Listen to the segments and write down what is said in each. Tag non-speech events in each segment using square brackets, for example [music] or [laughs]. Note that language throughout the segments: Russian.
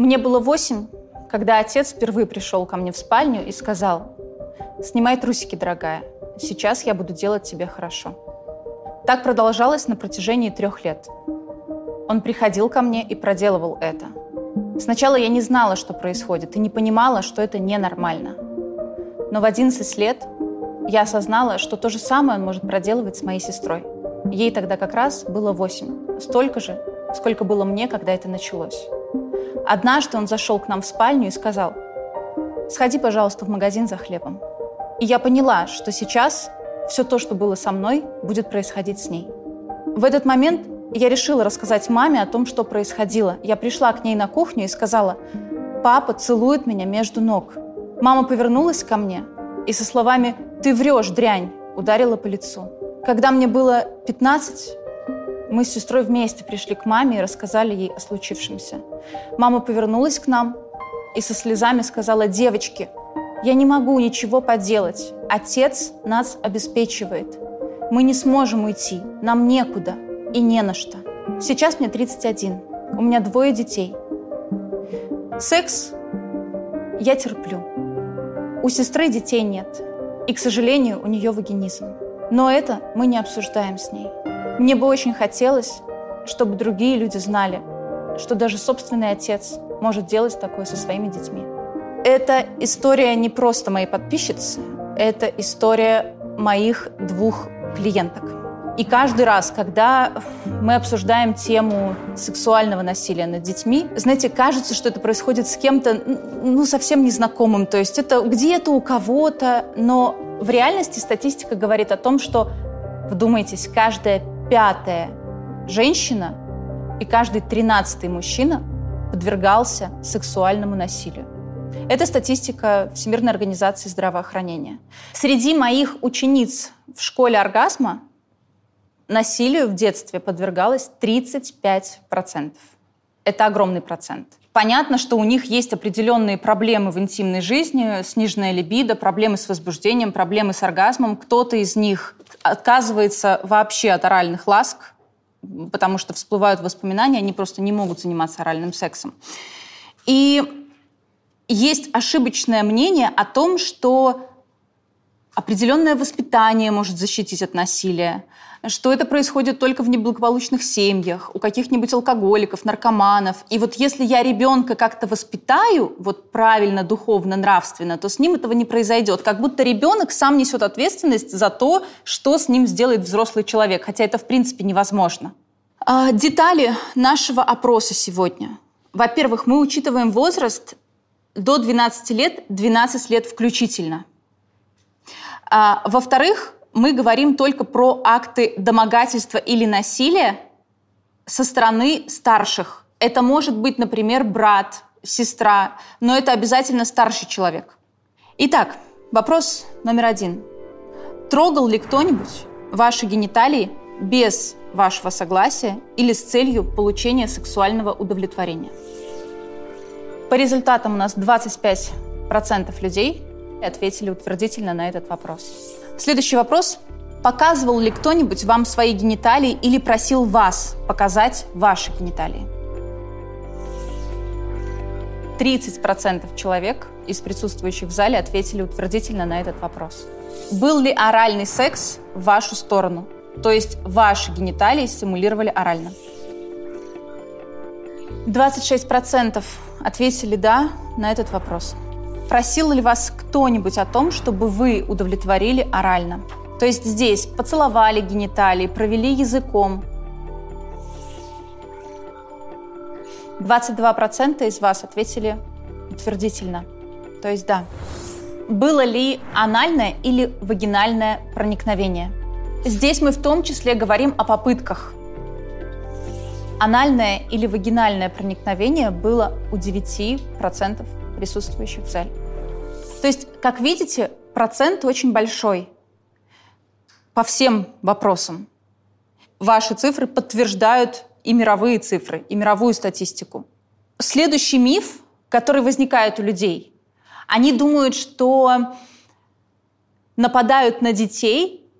Мне было восемь, когда отец впервые пришел ко мне в спальню и сказал, «Снимай трусики, дорогая, сейчас я буду делать тебе хорошо». Так продолжалось на протяжении трех лет. Он приходил ко мне и проделывал это. Сначала я не знала, что происходит, и не понимала, что это ненормально. Но в 11 лет я осознала, что то же самое он может проделывать с моей сестрой. Ей тогда как раз было 8, столько же, сколько было мне, когда это началось. Однажды он зашел к нам в спальню и сказал, «Сходи, пожалуйста, в магазин за хлебом». И я поняла, что сейчас все то, что было со мной, будет происходить с ней. В этот момент я решила рассказать маме о том, что происходило. Я пришла к ней на кухню и сказала, «Папа целует меня между ног». Мама повернулась ко мне и со словами «Ты врешь, дрянь!» ударила по лицу. Когда мне было 15, мы с сестрой вместе пришли к маме и рассказали ей о случившемся. Мама повернулась к нам и со слезами сказала, «Девочки, я не могу ничего поделать. Отец нас обеспечивает. Мы не сможем уйти. Нам некуда и не на что. Сейчас мне 31. У меня двое детей. Секс я терплю. У сестры детей нет. И, к сожалению, у нее вагинизм. Но это мы не обсуждаем с ней. Мне бы очень хотелось, чтобы другие люди знали, что даже собственный отец может делать такое со своими детьми. Это история не просто моей подписчицы, это история моих двух клиенток. И каждый раз, когда мы обсуждаем тему сексуального насилия над детьми, знаете, кажется, что это происходит с кем-то, ну, совсем незнакомым. То есть это где-то у кого-то, но в реальности статистика говорит о том, что, вдумайтесь, каждая пятая женщина и каждый тринадцатый мужчина подвергался сексуальному насилию. Это статистика Всемирной организации здравоохранения. Среди моих учениц в школе оргазма насилию в детстве подвергалось 35%. Это огромный процент. Понятно, что у них есть определенные проблемы в интимной жизни, сниженная либидо, проблемы с возбуждением, проблемы с оргазмом. Кто-то из них отказывается вообще от оральных ласк, потому что всплывают воспоминания, они просто не могут заниматься оральным сексом. И есть ошибочное мнение о том, что определенное воспитание может защитить от насилия, что это происходит только в неблагополучных семьях, у каких-нибудь алкоголиков, наркоманов. И вот если я ребенка как-то воспитаю, вот правильно, духовно, нравственно, то с ним этого не произойдет. Как будто ребенок сам несет ответственность за то, что с ним сделает взрослый человек, хотя это в принципе невозможно. А, детали нашего опроса сегодня. Во-первых, мы учитываем возраст до 12 лет, 12 лет включительно. А, во-вторых, мы говорим только про акты домогательства или насилия со стороны старших. Это может быть, например, брат, сестра, но это обязательно старший человек. Итак, вопрос номер один. Трогал ли кто-нибудь ваши гениталии без вашего согласия или с целью получения сексуального удовлетворения? По результатам у нас 25% людей ответили утвердительно на этот вопрос. Следующий вопрос. Показывал ли кто-нибудь вам свои гениталии или просил вас показать ваши гениталии? 30% человек из присутствующих в зале ответили утвердительно на этот вопрос. Был ли оральный секс в вашу сторону? То есть ваши гениталии стимулировали орально? 26% ответили «да» на этот вопрос. Просил ли вас кто-нибудь о том, чтобы вы удовлетворили орально? То есть здесь поцеловали гениталии, провели языком. 22% из вас ответили утвердительно. То есть да. Было ли анальное или вагинальное проникновение? Здесь мы в том числе говорим о попытках – Анальное или вагинальное проникновение было у 9% присутствующих в зале. То есть, как видите, процент очень большой по всем вопросам. Ваши цифры подтверждают и мировые цифры, и мировую статистику. Следующий миф, который возникает у людей, они думают, что нападают на детей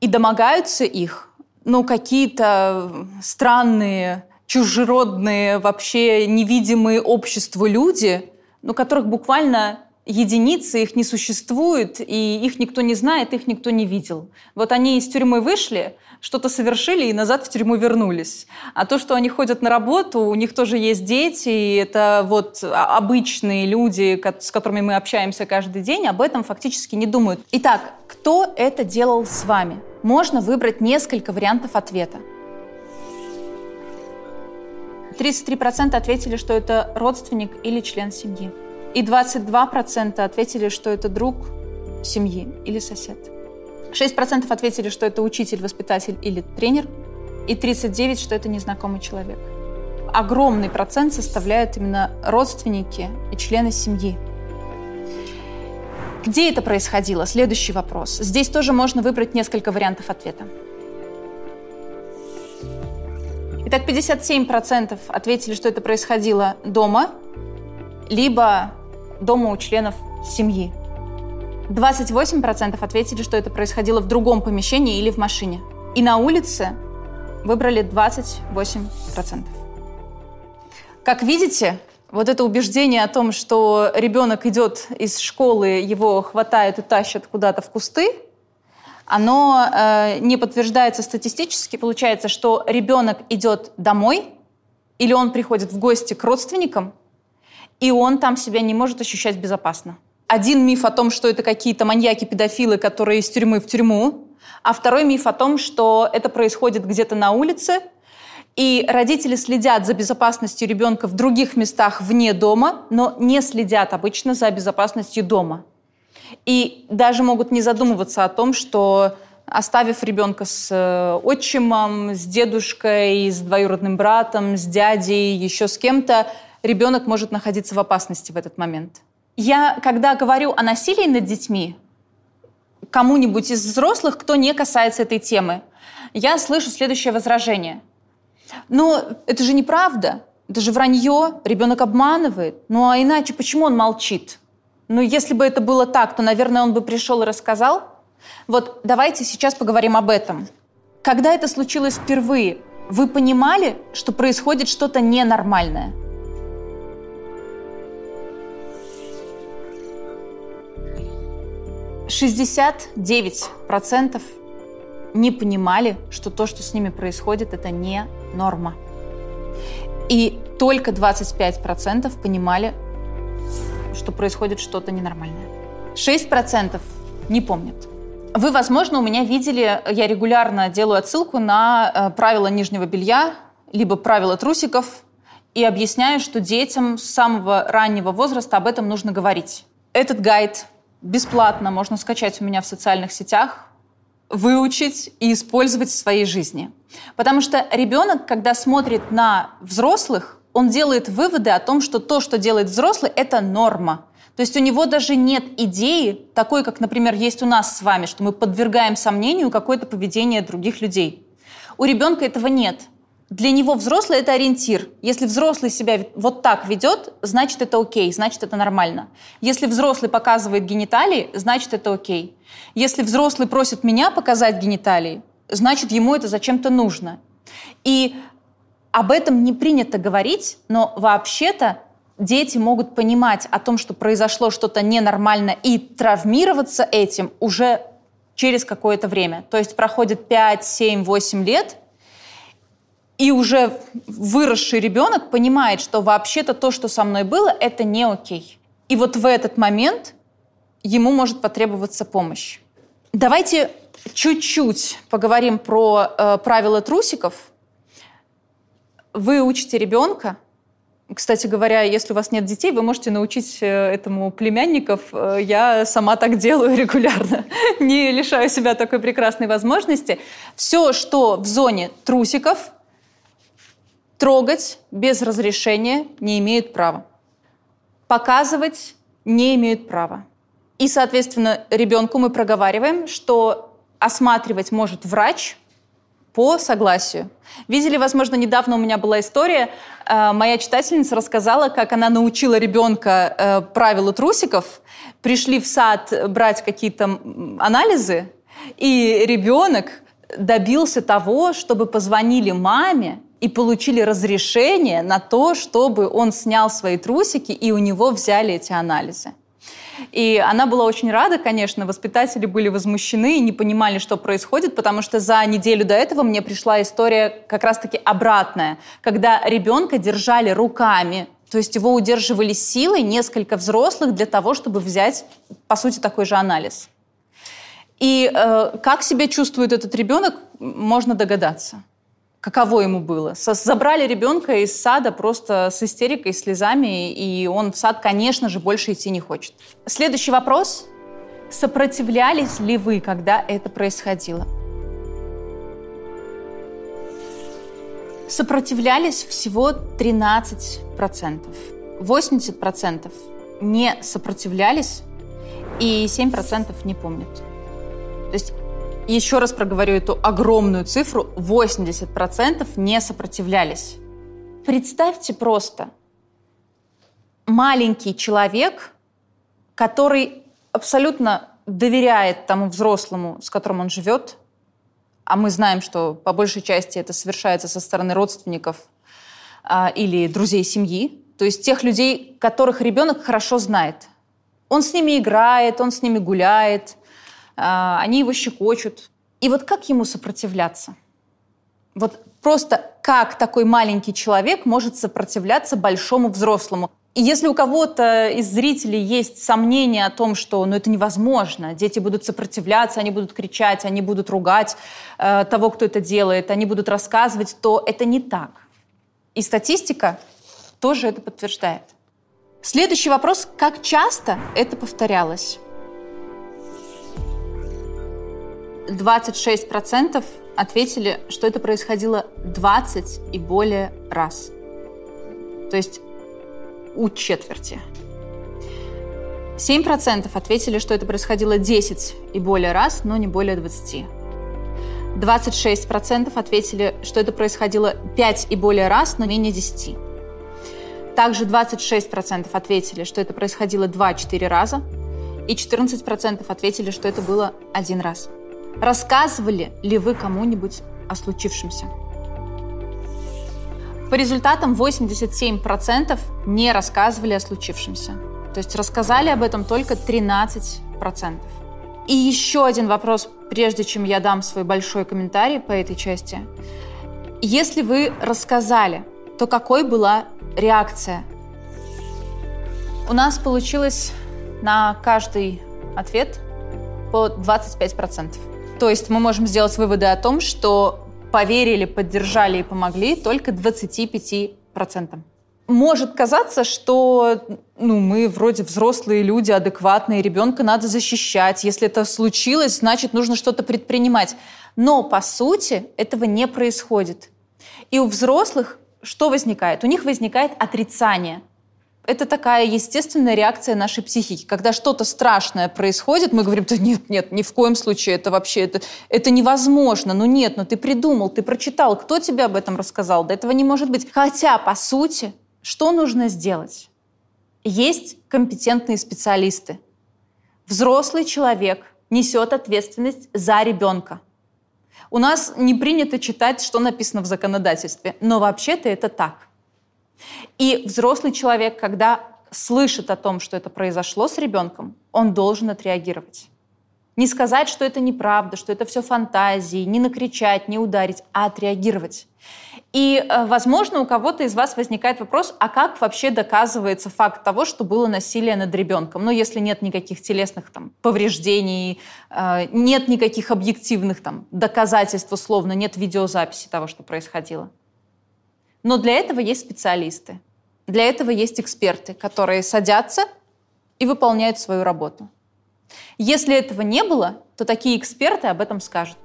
и домогаются их ну, какие-то странные чужеродные, вообще невидимые обществу люди, но которых буквально единицы, их не существует, и их никто не знает, их никто не видел. Вот они из тюрьмы вышли, что-то совершили и назад в тюрьму вернулись. А то, что они ходят на работу, у них тоже есть дети, и это вот обычные люди, с которыми мы общаемся каждый день, об этом фактически не думают. Итак, кто это делал с вами? Можно выбрать несколько вариантов ответа. 33% ответили, что это родственник или член семьи. И 22% ответили, что это друг семьи или сосед. 6% ответили, что это учитель, воспитатель или тренер. И 39% что это незнакомый человек. Огромный процент составляют именно родственники и члены семьи. Где это происходило? Следующий вопрос. Здесь тоже можно выбрать несколько вариантов ответа. Итак, 57% ответили, что это происходило дома, либо дома у членов семьи. 28% ответили, что это происходило в другом помещении или в машине. И на улице выбрали 28%. Как видите, вот это убеждение о том, что ребенок идет из школы, его хватают и тащат куда-то в кусты, оно э, не подтверждается статистически. Получается, что ребенок идет домой, или он приходит в гости к родственникам, и он там себя не может ощущать безопасно. Один миф о том, что это какие-то маньяки-педофилы, которые из тюрьмы в тюрьму, а второй миф о том, что это происходит где-то на улице, и родители следят за безопасностью ребенка в других местах вне дома, но не следят обычно за безопасностью дома. И даже могут не задумываться о том, что оставив ребенка с э, отчимом, с дедушкой, с двоюродным братом, с дядей, еще с кем-то, ребенок может находиться в опасности в этот момент. Я, когда говорю о насилии над детьми, кому-нибудь из взрослых, кто не касается этой темы, я слышу следующее возражение. Но это же неправда, это же вранье, ребенок обманывает. Ну а иначе почему он молчит? Ну если бы это было так, то, наверное, он бы пришел и рассказал. Вот давайте сейчас поговорим об этом. Когда это случилось впервые, вы понимали, что происходит что-то ненормальное? 69% не понимали, что то, что с ними происходит, это не норма. И только 25% понимали, что происходит что-то ненормальное. 6% не помнят. Вы, возможно, у меня видели, я регулярно делаю отсылку на э, правила нижнего белья, либо правила трусиков, и объясняю, что детям с самого раннего возраста об этом нужно говорить. Этот гайд бесплатно можно скачать у меня в социальных сетях, выучить и использовать в своей жизни. Потому что ребенок, когда смотрит на взрослых, он делает выводы о том, что то, что делает взрослый, это норма. То есть у него даже нет идеи, такой, как, например, есть у нас с вами, что мы подвергаем сомнению какое-то поведение других людей. У ребенка этого нет. Для него взрослый – это ориентир. Если взрослый себя вот так ведет, значит, это окей, значит, это нормально. Если взрослый показывает гениталии, значит, это окей. Если взрослый просит меня показать гениталии, значит, ему это зачем-то нужно. И об этом не принято говорить, но вообще-то дети могут понимать о том, что произошло что-то ненормально и травмироваться этим уже через какое-то время. То есть проходит 5, 7, 8 лет – и уже выросший ребенок понимает, что вообще-то то, что со мной было, это не окей. И вот в этот момент ему может потребоваться помощь. Давайте чуть-чуть поговорим про э, правила трусиков. Вы учите ребенка. Кстати говоря, если у вас нет детей, вы можете научить э, этому племянников. Э, я сама так делаю регулярно. [laughs] Не лишаю себя такой прекрасной возможности. Все, что в зоне трусиков, Трогать без разрешения не имеют права. Показывать не имеют права. И, соответственно, ребенку мы проговариваем, что осматривать может врач по согласию. Видели, возможно, недавно у меня была история. Э, моя читательница рассказала, как она научила ребенка э, правилу трусиков. Пришли в сад брать какие-то анализы, и ребенок добился того, чтобы позвонили маме и получили разрешение на то, чтобы он снял свои трусики, и у него взяли эти анализы. И она была очень рада, конечно, воспитатели были возмущены и не понимали, что происходит, потому что за неделю до этого мне пришла история как раз-таки обратная, когда ребенка держали руками, то есть его удерживали силой несколько взрослых для того, чтобы взять, по сути, такой же анализ. И э, как себя чувствует этот ребенок, можно догадаться каково ему было. Забрали ребенка из сада просто с истерикой, слезами, и он в сад, конечно же, больше идти не хочет. Следующий вопрос. Сопротивлялись ли вы, когда это происходило? Сопротивлялись всего 13%. 80% не сопротивлялись, и 7% не помнят. То есть еще раз проговорю эту огромную цифру, 80% не сопротивлялись. Представьте просто, маленький человек, который абсолютно доверяет тому взрослому, с которым он живет, а мы знаем, что по большей части это совершается со стороны родственников а, или друзей семьи, то есть тех людей, которых ребенок хорошо знает. Он с ними играет, он с ними гуляет, они его щекочут. И вот как ему сопротивляться? Вот просто как такой маленький человек может сопротивляться большому взрослому? И если у кого-то из зрителей есть сомнения о том, что ну, это невозможно, дети будут сопротивляться, они будут кричать, они будут ругать э, того, кто это делает, они будут рассказывать, то это не так. И статистика тоже это подтверждает. Следующий вопрос, как часто это повторялось? 26% ответили, что это происходило 20 и более раз. То есть у четверти. 7% ответили, что это происходило 10 и более раз, но не более 20. 26% ответили, что это происходило 5 и более раз, но менее 10. Также 26% ответили, что это происходило 2-4 раза, и 14% ответили, что это было один раз. Рассказывали ли вы кому-нибудь о случившемся? По результатам 87% не рассказывали о случившемся. То есть рассказали об этом только 13%. И еще один вопрос, прежде чем я дам свой большой комментарий по этой части. Если вы рассказали, то какой была реакция? У нас получилось на каждый ответ по 25%. То есть мы можем сделать выводы о том, что поверили, поддержали и помогли только 25%. Может казаться, что ну, мы вроде взрослые люди, адекватные, ребенка надо защищать. Если это случилось, значит, нужно что-то предпринимать. Но, по сути, этого не происходит. И у взрослых что возникает? У них возникает отрицание – это такая естественная реакция нашей психики. Когда что-то страшное происходит, мы говорим, да нет, нет, ни в коем случае, это вообще, это, это невозможно. Ну нет, ну ты придумал, ты прочитал, кто тебе об этом рассказал? Да этого не может быть. Хотя, по сути, что нужно сделать? Есть компетентные специалисты. Взрослый человек несет ответственность за ребенка. У нас не принято читать, что написано в законодательстве, но вообще-то это так – и взрослый человек, когда слышит о том, что это произошло с ребенком, он должен отреагировать. Не сказать, что это неправда, что это все фантазии, не накричать, не ударить, а отреагировать. И, э, возможно, у кого-то из вас возникает вопрос, а как вообще доказывается факт того, что было насилие над ребенком? Ну, если нет никаких телесных там, повреждений, э, нет никаких объективных там, доказательств, условно, нет видеозаписи того, что происходило. Но для этого есть специалисты. Для этого есть эксперты, которые садятся и выполняют свою работу. Если этого не было, то такие эксперты об этом скажут.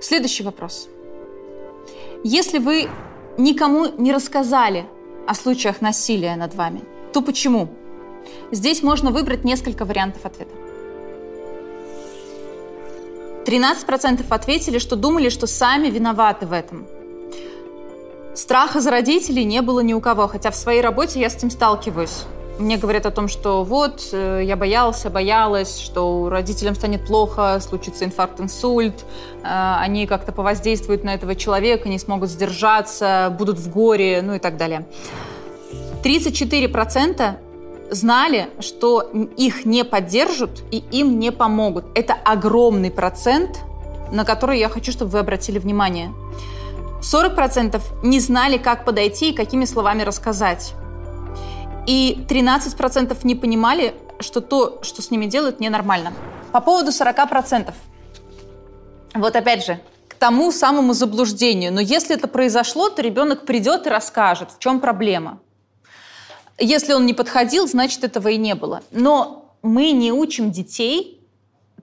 Следующий вопрос. Если вы никому не рассказали о случаях насилия над вами, то почему? Здесь можно выбрать несколько вариантов ответа. 13% ответили, что думали, что сами виноваты в этом – Страха за родителей не было ни у кого, хотя в своей работе я с этим сталкиваюсь. мне говорят о том, что вот, э, я боялся, боялась, что родителям станет плохо, случится инфаркт, инсульт, э, они как-то повоздействуют на этого человека, не смогут сдержаться, будут в горе, ну и так далее. 34% знали, что их не поддержат и им не помогут. Это огромный процент, на который я хочу, чтобы вы обратили внимание. 40% не знали, как подойти и какими словами рассказать. И 13% не понимали, что то, что с ними делают, ненормально. По поводу 40%. Вот опять же, к тому самому заблуждению. Но если это произошло, то ребенок придет и расскажет, в чем проблема. Если он не подходил, значит, этого и не было. Но мы не учим детей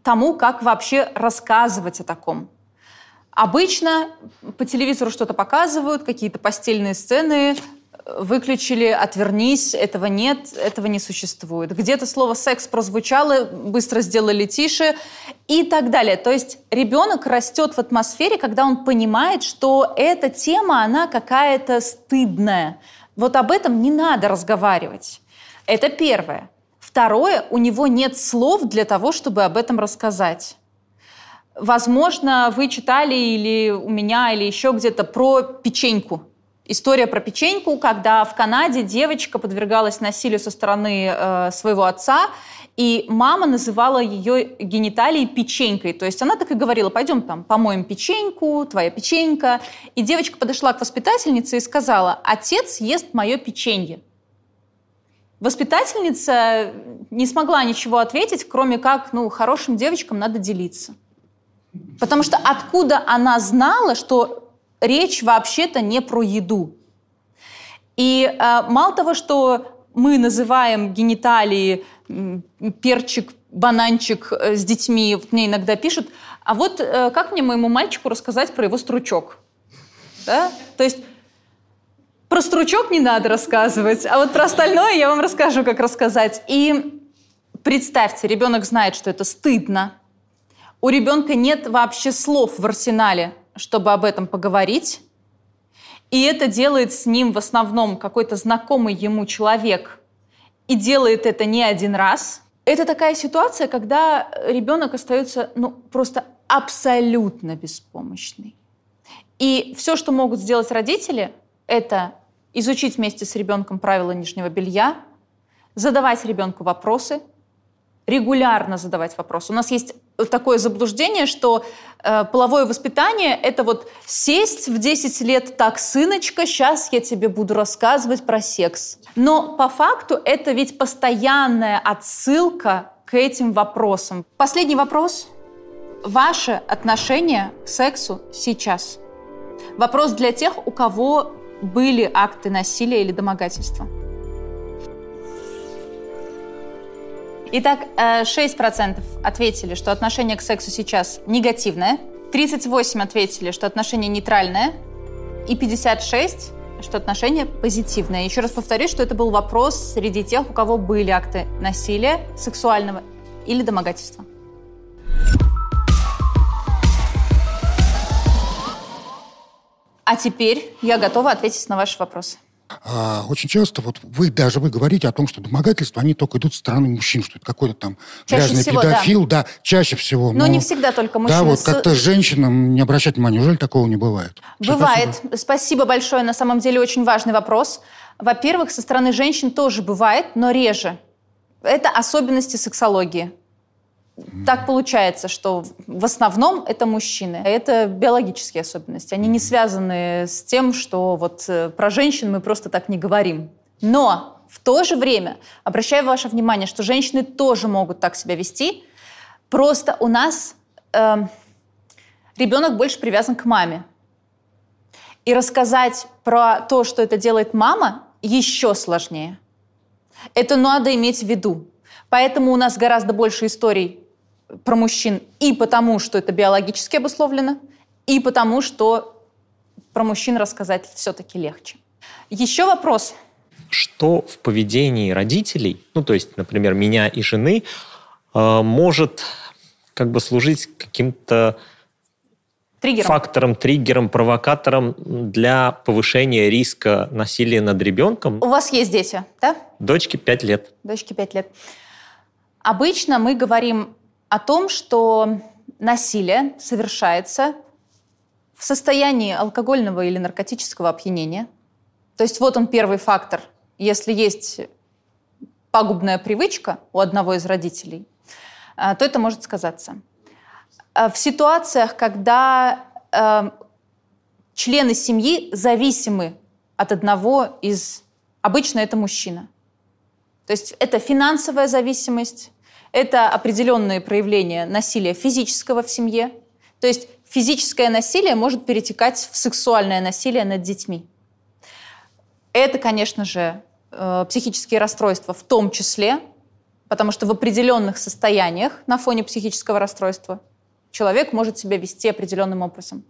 тому, как вообще рассказывать о таком. Обычно по телевизору что-то показывают, какие-то постельные сцены, выключили, отвернись, этого нет, этого не существует. Где-то слово «секс» прозвучало, быстро сделали тише и так далее. То есть ребенок растет в атмосфере, когда он понимает, что эта тема, она какая-то стыдная. Вот об этом не надо разговаривать. Это первое. Второе, у него нет слов для того, чтобы об этом рассказать. Возможно, вы читали или у меня, или еще где-то про печеньку. История про печеньку, когда в Канаде девочка подвергалась насилию со стороны э, своего отца, и мама называла ее гениталии печенькой. То есть она так и говорила, пойдем там помоем печеньку, твоя печенька. И девочка подошла к воспитательнице и сказала, отец ест мое печенье. Воспитательница не смогла ничего ответить, кроме как, ну, хорошим девочкам надо делиться. Потому что откуда она знала, что речь вообще-то не про еду? И э, мало того, что мы называем гениталии перчик, бананчик э, с детьми, вот мне иногда пишут, а вот э, как мне моему мальчику рассказать про его стручок? Да? То есть про стручок не надо рассказывать, а вот про остальное я вам расскажу, как рассказать. И представьте, ребенок знает, что это стыдно. У ребенка нет вообще слов в арсенале, чтобы об этом поговорить. И это делает с ним в основном какой-то знакомый ему человек – и делает это не один раз. Это такая ситуация, когда ребенок остается ну, просто абсолютно беспомощный. И все, что могут сделать родители, это изучить вместе с ребенком правила нижнего белья, задавать ребенку вопросы, регулярно задавать вопросы. У нас есть такое заблуждение, что э, половое воспитание – это вот сесть в 10 лет так, сыночка, сейчас я тебе буду рассказывать про секс. Но по факту это ведь постоянная отсылка к этим вопросам. Последний вопрос. Ваше отношение к сексу сейчас? Вопрос для тех, у кого были акты насилия или домогательства. Итак, 6% э, ответили, что отношение к сексу сейчас негативное, 38 ответили, что отношение нейтральное, и 56 что отношение позитивное. Еще раз повторюсь, что это был вопрос среди тех, у кого были акты насилия сексуального или домогательства. А теперь я готова ответить на ваши вопросы. А, очень часто вот вы даже вы говорите о том, что домогательства, они только идут со стороны мужчин, что это какой-то там чаще грязный всего, педофил, да. да, чаще всего. Но, но не всегда только мужчины. Да, вот как-то женщинам не обращать внимания. Неужели такого не бывает? Бывает. Спасибо. Спасибо большое. На самом деле очень важный вопрос. Во-первых, со стороны женщин тоже бывает, но реже. Это особенности сексологии. Так получается, что в основном это мужчины. Это биологические особенности. Они не связаны с тем, что вот э, про женщин мы просто так не говорим. Но в то же время обращаю ваше внимание, что женщины тоже могут так себя вести. Просто у нас э, ребенок больше привязан к маме. И рассказать про то, что это делает мама, еще сложнее. Это надо иметь в виду. Поэтому у нас гораздо больше историй про мужчин и потому, что это биологически обусловлено, и потому, что про мужчин рассказать все-таки легче. Еще вопрос. Что в поведении родителей, ну то есть, например, меня и жены, э, может как бы служить каким-то триггером. фактором, триггером, провокатором для повышения риска насилия над ребенком. У вас есть дети, да? Дочке 5 лет. Дочке 5 лет. Обычно мы говорим о том, что насилие совершается в состоянии алкогольного или наркотического опьянения. То есть вот он первый фактор. Если есть пагубная привычка у одного из родителей, а, то это может сказаться. А, в ситуациях, когда э, члены семьи зависимы от одного из... Обычно это мужчина. То есть это финансовая зависимость, это определенные проявления насилия физического в семье. То есть физическое насилие может перетекать в сексуальное насилие над детьми. Это, конечно же, э, психические расстройства в том числе, потому что в определенных состояниях на фоне психического расстройства человек может себя вести определенным образом.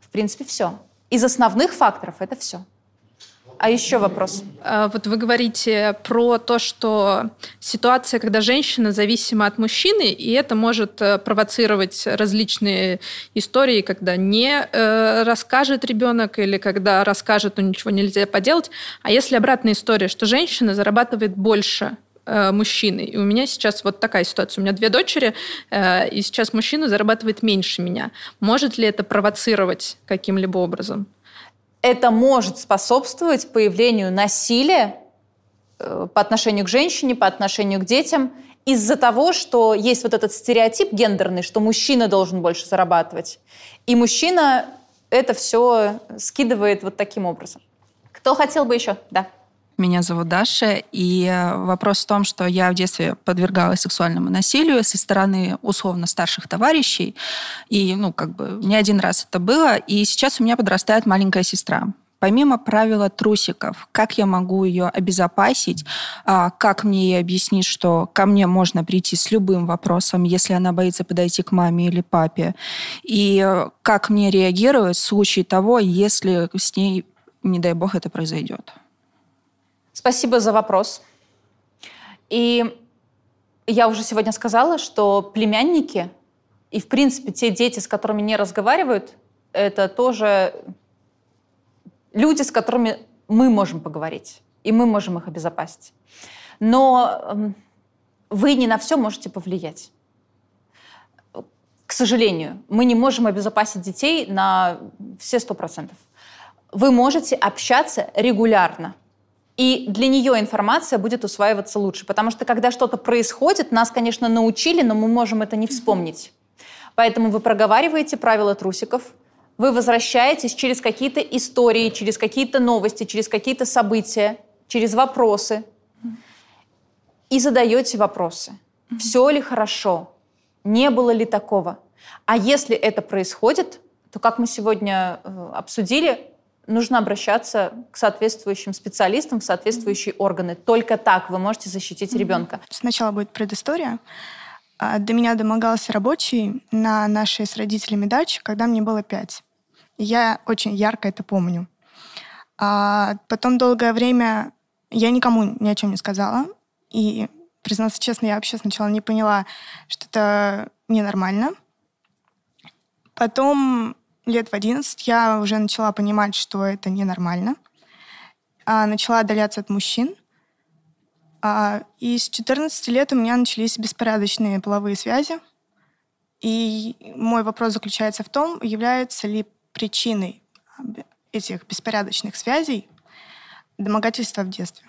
В принципе, все. Из основных факторов это все. А еще вопрос. А, вот вы говорите про то, что ситуация, когда женщина зависима от мужчины, и это может э, провоцировать различные истории, когда не э, расскажет ребенок или когда расскажет, но ничего нельзя поделать. А если обратная история, что женщина зарабатывает больше э, мужчины. И у меня сейчас вот такая ситуация. У меня две дочери, и сейчас мужчина зарабатывает меньше меня. Может ли это провоцировать каким-либо образом? Это может способствовать появлению насилия э, по отношению к женщине, по отношению к детям, из-за того, что есть вот этот стереотип гендерный, что мужчина должен больше зарабатывать. И мужчина это все скидывает вот таким образом. Кто хотел бы еще? Да. Меня зовут Даша, и э, вопрос в том, что я в детстве подвергалась сексуальному насилию со стороны условно старших товарищей, и, ну, как бы не один раз это было, и сейчас у меня подрастает маленькая сестра. Помимо правила трусиков, как я могу ее обезопасить, а, как мне ей объяснить, что ко мне можно прийти с любым вопросом, если она боится подойти к маме или папе, и э, как мне реагировать в случае того, если с ней, не дай бог, это произойдет. Спасибо за вопрос. И я уже сегодня сказала, что племянники и, в принципе, те дети, с которыми не разговаривают, это тоже люди, с которыми мы можем поговорить, и мы можем их обезопасить. Но эм, вы не на все можете повлиять. К сожалению, мы не можем обезопасить детей на все сто процентов. Вы можете общаться регулярно – и для нее информация будет усваиваться лучше. Потому что когда что-то происходит, нас, конечно, научили, но мы можем это не вспомнить. Поэтому вы проговариваете правила трусиков, вы возвращаетесь через какие-то истории, через какие-то новости, через какие-то события, через вопросы и задаете вопросы. Все ли хорошо? Не было ли такого? А если это происходит, то, как мы сегодня э, обсудили, нужно обращаться к соответствующим специалистам, в соответствующие органы. Только так вы можете защитить ребенка. Сначала будет предыстория. А, до меня домогался рабочий на нашей с родителями даче, когда мне было пять. Я очень ярко это помню. А потом долгое время я никому ни о чем не сказала. И, признаться честно, я вообще сначала не поняла, что это ненормально. Потом лет в 11 я уже начала понимать, что это ненормально. А, начала отдаляться от мужчин. А, и с 14 лет у меня начались беспорядочные половые связи. И мой вопрос заключается в том, является ли причиной этих беспорядочных связей домогательства в детстве.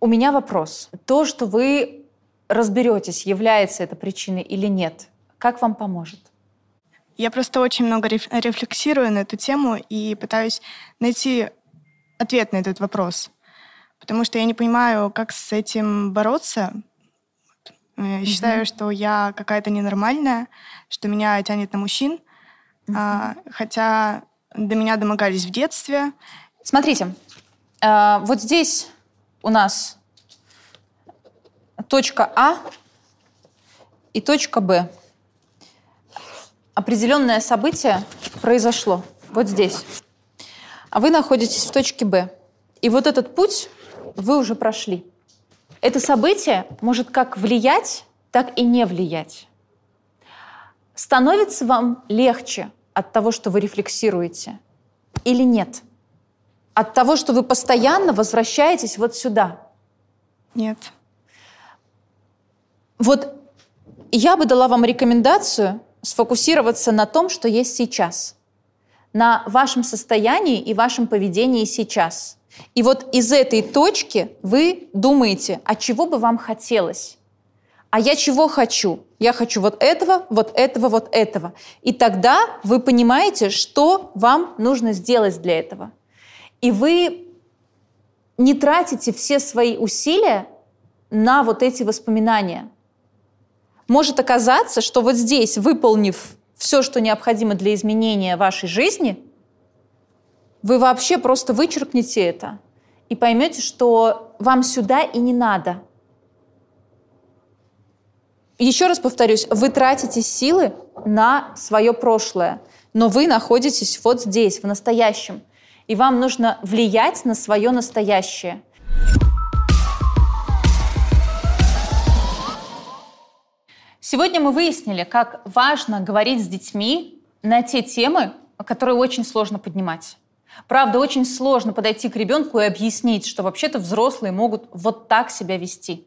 У меня вопрос. То, что вы разберетесь, является это причиной или нет, как вам поможет? Я просто очень много рефлексирую на эту тему и пытаюсь найти ответ на этот вопрос. Потому что я не понимаю, как с этим бороться. Я mm-hmm. считаю, что я какая-то ненормальная, что меня тянет на мужчин. Mm-hmm. А, хотя до меня домогались в детстве. Смотрите, э, вот здесь у нас точка А и точка Б определенное событие произошло вот здесь, а вы находитесь в точке Б. И вот этот путь вы уже прошли. Это событие может как влиять, так и не влиять. становится вам легче от того, что вы рефлексируете или нет? От того, что вы постоянно возвращаетесь вот сюда? Нет. Вот я бы дала вам рекомендацию сфокусироваться на том, что есть сейчас, на вашем состоянии и вашем поведении сейчас. И вот из этой точки вы думаете, а чего бы вам хотелось? А я чего хочу? Я хочу вот этого, вот этого, вот этого. И тогда вы понимаете, что вам нужно сделать для этого. И вы не тратите все свои усилия на вот эти воспоминания может оказаться, что вот здесь, выполнив все, что необходимо для изменения вашей жизни, вы вообще просто вычеркнете это и поймете, что вам сюда и не надо. Еще раз повторюсь, вы тратите силы на свое прошлое, но вы находитесь вот здесь, в настоящем. И вам нужно влиять на свое настоящее – Сегодня мы выяснили, как важно говорить с детьми на те темы, которые очень сложно поднимать. Правда, очень сложно подойти к ребенку и объяснить, что вообще-то взрослые могут вот так себя вести.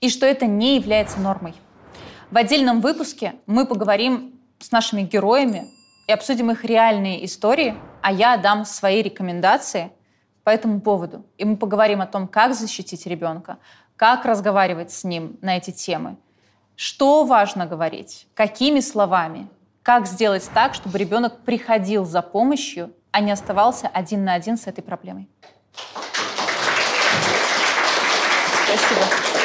И что это не является нормой. В отдельном выпуске мы поговорим с нашими героями и обсудим их реальные истории, а я дам свои рекомендации по этому поводу. И мы поговорим о том, как защитить ребенка, как разговаривать с ним на эти темы, что важно говорить? Какими словами? Как сделать так, чтобы ребенок приходил за помощью, а не оставался один на один с этой проблемой? Спасибо.